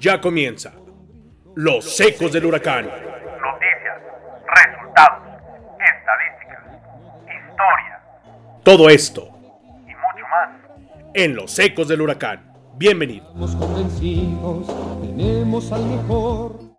ya comienza. Los ecos del huracán. Noticias, resultados, estadísticas, historia Todo esto y mucho más. en los ecos del huracán. Bienvenido. Estamos convencidos, tenemos al mejor.